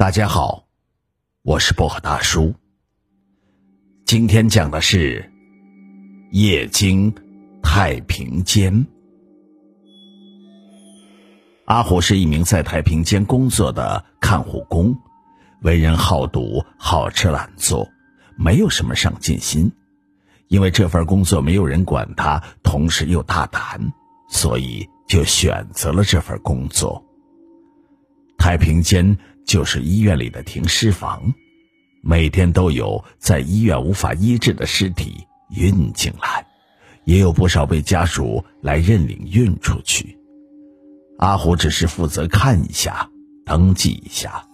大家好，我是薄荷大叔。今天讲的是《夜惊太平间》。阿虎是一名在太平间工作的看护工，为人好赌、好吃懒做，没有什么上进心。因为这份工作没有人管他，同时又大胆，所以就选择了这份工作。太平间。就是医院里的停尸房，每天都有在医院无法医治的尸体运进来，也有不少被家属来认领运出去。阿虎只是负责看一下、登记一下，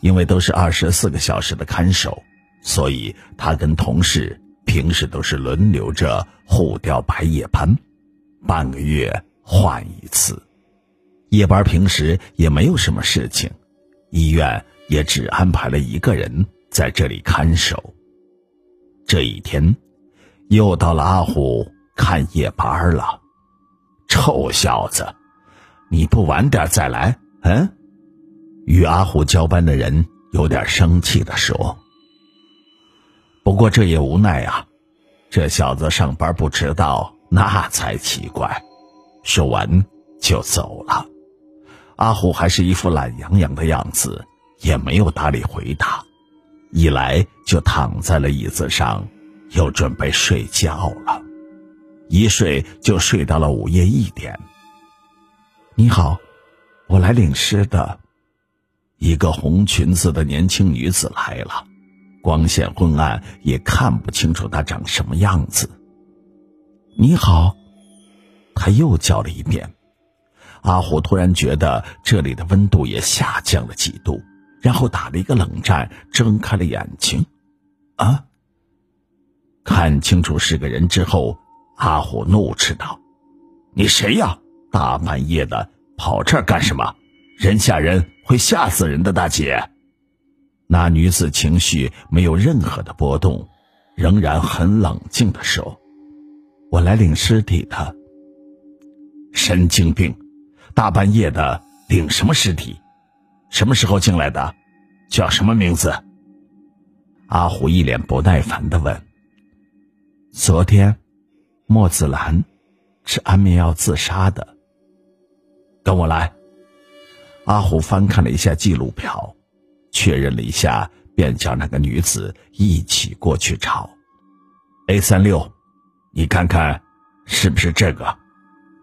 因为都是二十四个小时的看守，所以他跟同事平时都是轮流着互调白夜班，半个月换一次。夜班平时也没有什么事情。医院也只安排了一个人在这里看守。这一天，又到了阿虎看夜班了。臭小子，你不晚点再来？嗯？与阿虎交班的人有点生气的说。不过这也无奈啊，这小子上班不迟到那才奇怪。说完就走了。阿虎还是一副懒洋洋的样子，也没有搭理回答，一来就躺在了椅子上，又准备睡觉了，一睡就睡到了午夜一点。你好，我来领尸的。一个红裙子的年轻女子来了，光线昏暗，也看不清楚她长什么样子。你好，他又叫了一遍。阿虎突然觉得这里的温度也下降了几度，然后打了一个冷战，睁开了眼睛。啊！看清楚是个人之后，阿虎怒斥道：“你谁呀？大半夜的跑这儿干什么？人吓人会吓死人的，大姐。”那女子情绪没有任何的波动，仍然很冷静的说：“我来领尸体的。”神经病！大半夜的领什么尸体？什么时候进来的？叫什么名字？阿虎一脸不耐烦的问。昨天，莫子兰吃安眠药自杀的。跟我来。阿虎翻看了一下记录表，确认了一下，便叫那个女子一起过去找。A 三六，你看看，是不是这个？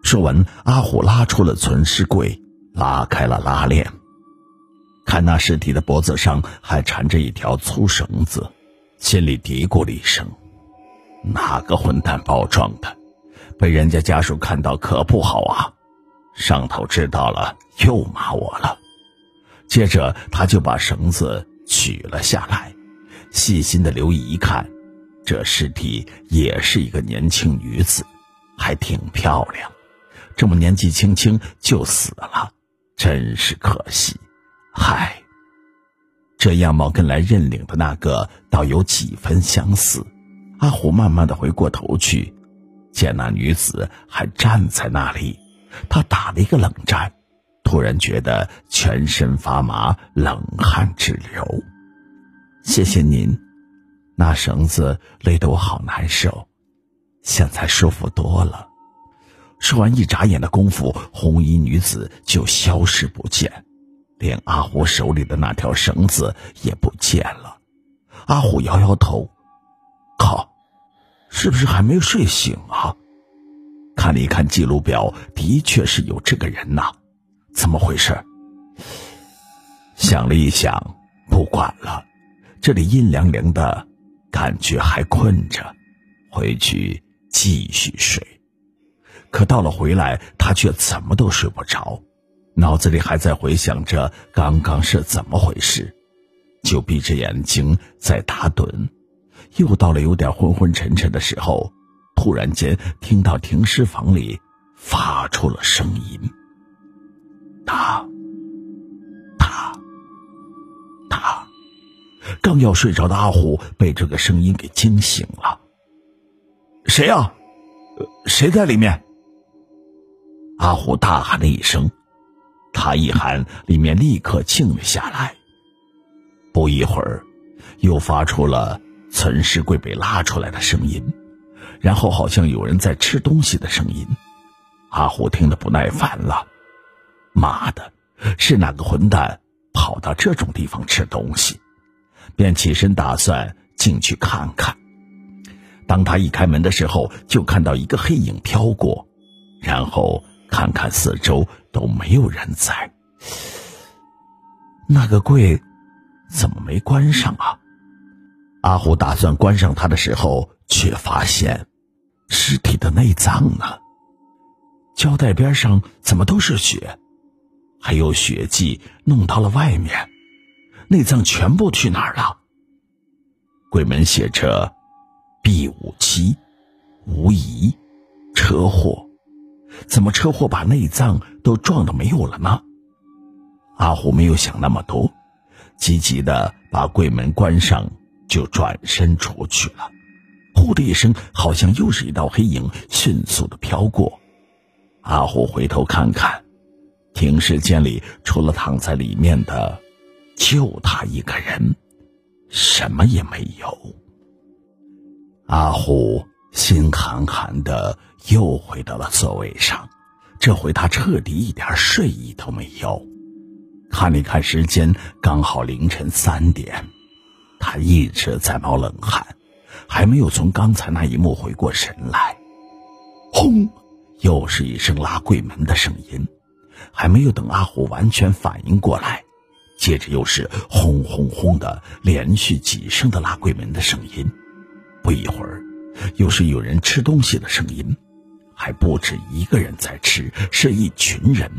说完，阿虎拉出了存尸柜，拉开了拉链，看那尸体的脖子上还缠着一条粗绳子，心里嘀咕了一声：“哪个混蛋包装的？被人家家属看到可不好啊！上头知道了又骂我了。”接着，他就把绳子取了下来，细心的留意一看，这尸体也是一个年轻女子，还挺漂亮。这么年纪轻轻就死了，真是可惜。嗨，这样貌跟来认领的那个倒有几分相似。阿虎慢慢的回过头去，见那女子还站在那里，他打了一个冷战，突然觉得全身发麻，冷汗直流。谢谢您，那绳子勒得我好难受，现在舒服多了。说完，一眨眼的功夫，红衣女子就消失不见，连阿虎手里的那条绳子也不见了。阿虎摇摇头，靠，是不是还没睡醒啊？看了一看记录表，的确是有这个人呐，怎么回事？想了一想，不管了，这里阴凉凉的，感觉还困着，回去继续睡。可到了回来，他却怎么都睡不着，脑子里还在回想着刚刚是怎么回事，就闭着眼睛在打盹。又到了有点昏昏沉沉的时候，突然间听到停尸房里发出了声音，他，他，他，刚要睡着的阿虎被这个声音给惊醒了。谁呀？谁在里面？阿虎大喊了一声，他一喊，里面立刻静了下来。不一会儿，又发出了存尸柜被拉出来的声音，然后好像有人在吃东西的声音。阿虎听得不耐烦了：“妈的，是哪个混蛋跑到这种地方吃东西？”便起身打算进去看看。当他一开门的时候，就看到一个黑影飘过，然后看看四周都没有人在。那个柜怎么没关上啊？阿虎打算关上它的时候，却发现尸体的内脏呢？胶带边上怎么都是血？还有血迹弄到了外面，内脏全部去哪儿了？柜门写着 “B 五七”，无疑车祸。怎么车祸把内脏都撞得没有了呢？阿虎没有想那么多，急急的把柜门关上，就转身出去了。呼的一声，好像又是一道黑影迅速的飘过。阿虎回头看看，停尸间里除了躺在里面的，就他一个人，什么也没有。阿虎心寒寒的，又回到了座位上。这回他彻底一点睡意都没有。看了看时间，刚好凌晨三点，他一直在冒冷汗，还没有从刚才那一幕回过神来。轰！又是一声拉柜门的声音，还没有等阿虎完全反应过来，接着又是轰轰轰的连续几声的拉柜门的声音。不一会儿，又是有人吃东西的声音，还不止一个人在吃，是一群人。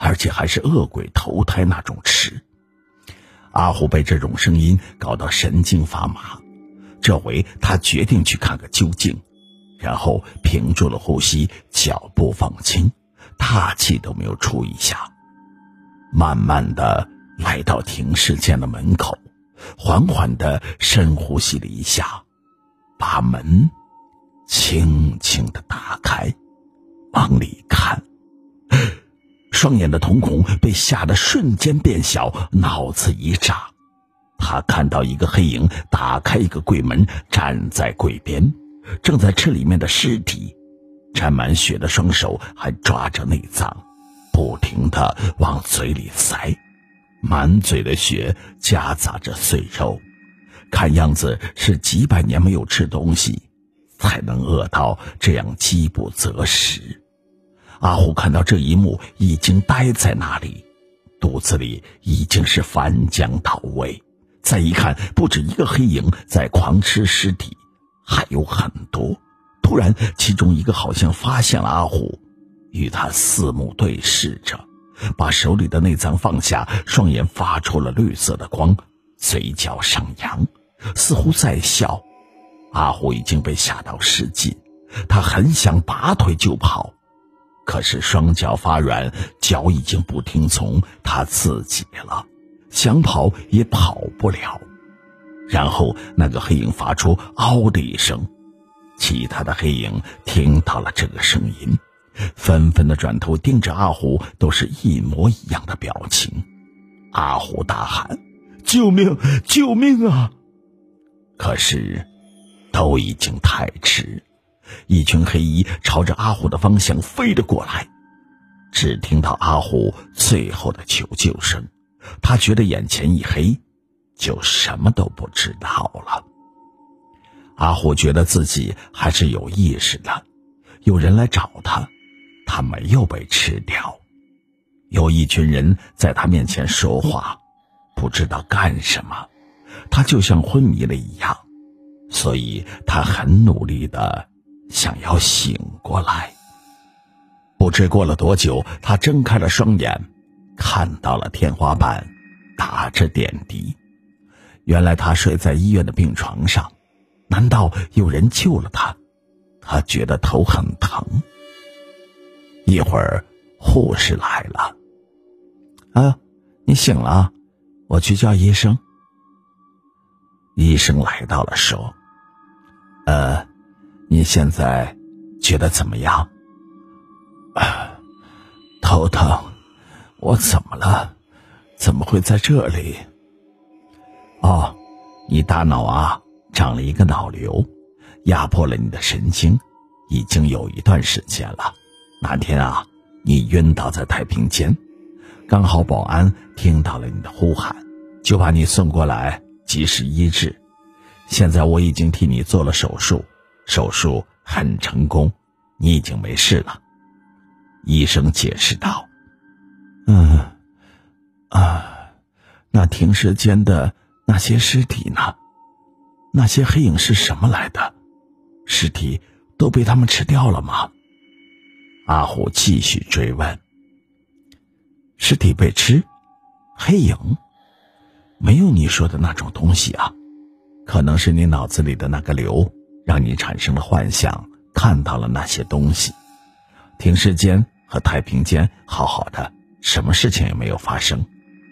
而且还是恶鬼投胎那种吃，阿虎被这种声音搞得神经发麻，这回他决定去看个究竟，然后屏住了呼吸，脚步放轻，大气都没有出一下，慢慢的来到停尸间的门口，缓缓的深呼吸了一下，把门轻轻的打开，往里看。双眼的瞳孔被吓得瞬间变小，脑子一炸，他看到一个黑影打开一个柜门，站在柜边，正在吃里面的尸体，沾满血的双手还抓着内脏，不停的往嘴里塞，满嘴的血夹杂着碎肉，看样子是几百年没有吃东西，才能饿到这样饥不择食。阿虎看到这一幕，已经呆在那里，肚子里已经是翻江倒胃。再一看，不止一个黑影在狂吃尸体，还有很多。突然，其中一个好像发现了阿虎，与他四目对视着，把手里的内脏放下，双眼发出了绿色的光，嘴角上扬，似乎在笑。阿虎已经被吓到失禁，他很想拔腿就跑。可是双脚发软，脚已经不听从他自己了，想跑也跑不了。然后那个黑影发出“嗷”的一声，其他的黑影听到了这个声音，纷纷的转头盯着阿虎，都是一模一样的表情。阿虎大喊：“救命！救命啊！”可是，都已经太迟。一群黑衣朝着阿虎的方向飞了过来，只听到阿虎最后的求救声，他觉得眼前一黑，就什么都不知道了。阿虎觉得自己还是有意识的，有人来找他，他没有被吃掉，有一群人在他面前说话，不知道干什么，他就像昏迷了一样，所以他很努力的。想要醒过来，不知过了多久，他睁开了双眼，看到了天花板打着点滴。原来他睡在医院的病床上，难道有人救了他？他觉得头很疼。一会儿，护士来了。啊，你醒了，我去叫医生。医生来到了，说：“呃。”你现在觉得怎么样？啊头疼，我怎么了？怎么会在这里？哦你大脑啊长了一个脑瘤，压迫了你的神经，已经有一段时间了。那天啊，你晕倒在太平间，刚好保安听到了你的呼喊，就把你送过来及时医治。现在我已经替你做了手术，手术很成功，你已经没事了。医生解释道：“嗯，啊，那停尸间的那些尸体呢？那些黑影是什么来的？尸体都被他们吃掉了吗？”阿虎继续追问：“尸体被吃，黑影没有你说的那种东西啊。”可能是你脑子里的那个瘤，让你产生了幻想，看到了那些东西。停尸间和太平间好好的，什么事情也没有发生。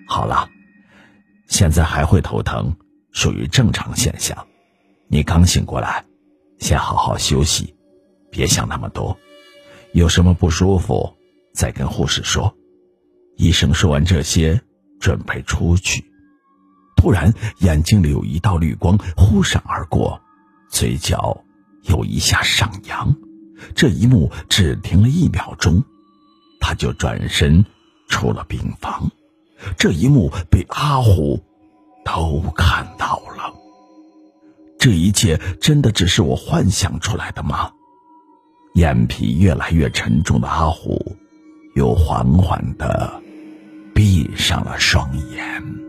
好了，现在还会头疼，属于正常现象。你刚醒过来，先好好休息，别想那么多。有什么不舒服，再跟护士说。医生说完这些，准备出去。突然，眼睛里有一道绿光忽闪而过，嘴角有一下上扬。这一幕只停了一秒钟，他就转身出了病房。这一幕被阿虎都看到了。这一切真的只是我幻想出来的吗？眼皮越来越沉重的阿虎，又缓缓的闭上了双眼。